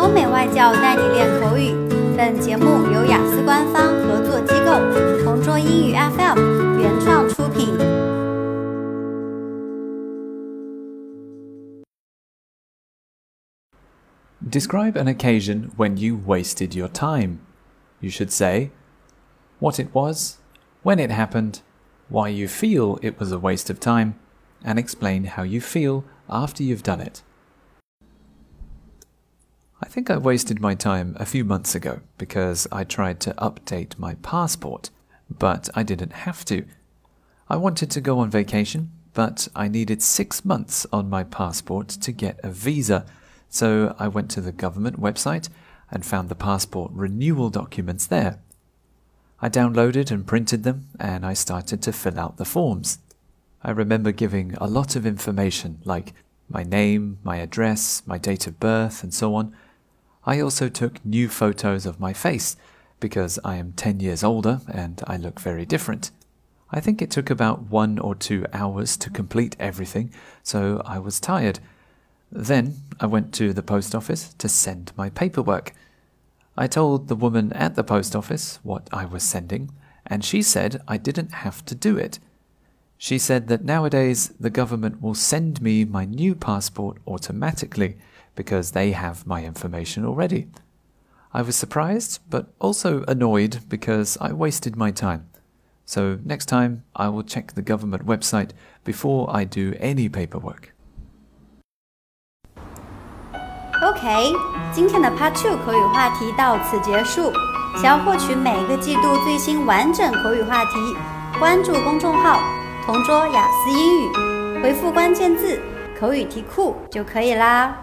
欧美外教带你练口语。本节目由雅思官方合作机构同桌英语 FM 原创出品。Describe an occasion when you wasted your time. You should say what it was, when it happened, why you feel it was a waste of time, and explain how you feel after you've done it. I think I wasted my time a few months ago because I tried to update my passport, but I didn't have to. I wanted to go on vacation, but I needed six months on my passport to get a visa so I went to the government website and found the passport renewal documents there. I downloaded and printed them and I started to fill out the forms. I remember giving a lot of information like my name, my address, my date of birth, and so on. I also took new photos of my face because I am 10 years older and I look very different. I think it took about one or two hours to complete everything, so I was tired then I went to the post office to send my paperwork. I told the woman at the post office what I was sending, and she said I didn't have to do it. She said that nowadays the government will send me my new passport automatically because they have my information already. I was surprised, but also annoyed because I wasted my time. So next time I will check the government website before I do any paperwork. OK，今天的 Part Two 口语话题到此结束。想要获取每个季度最新完整口语话题，关注公众号“同桌雅思英语”，回复关键字“口语题库”就可以啦。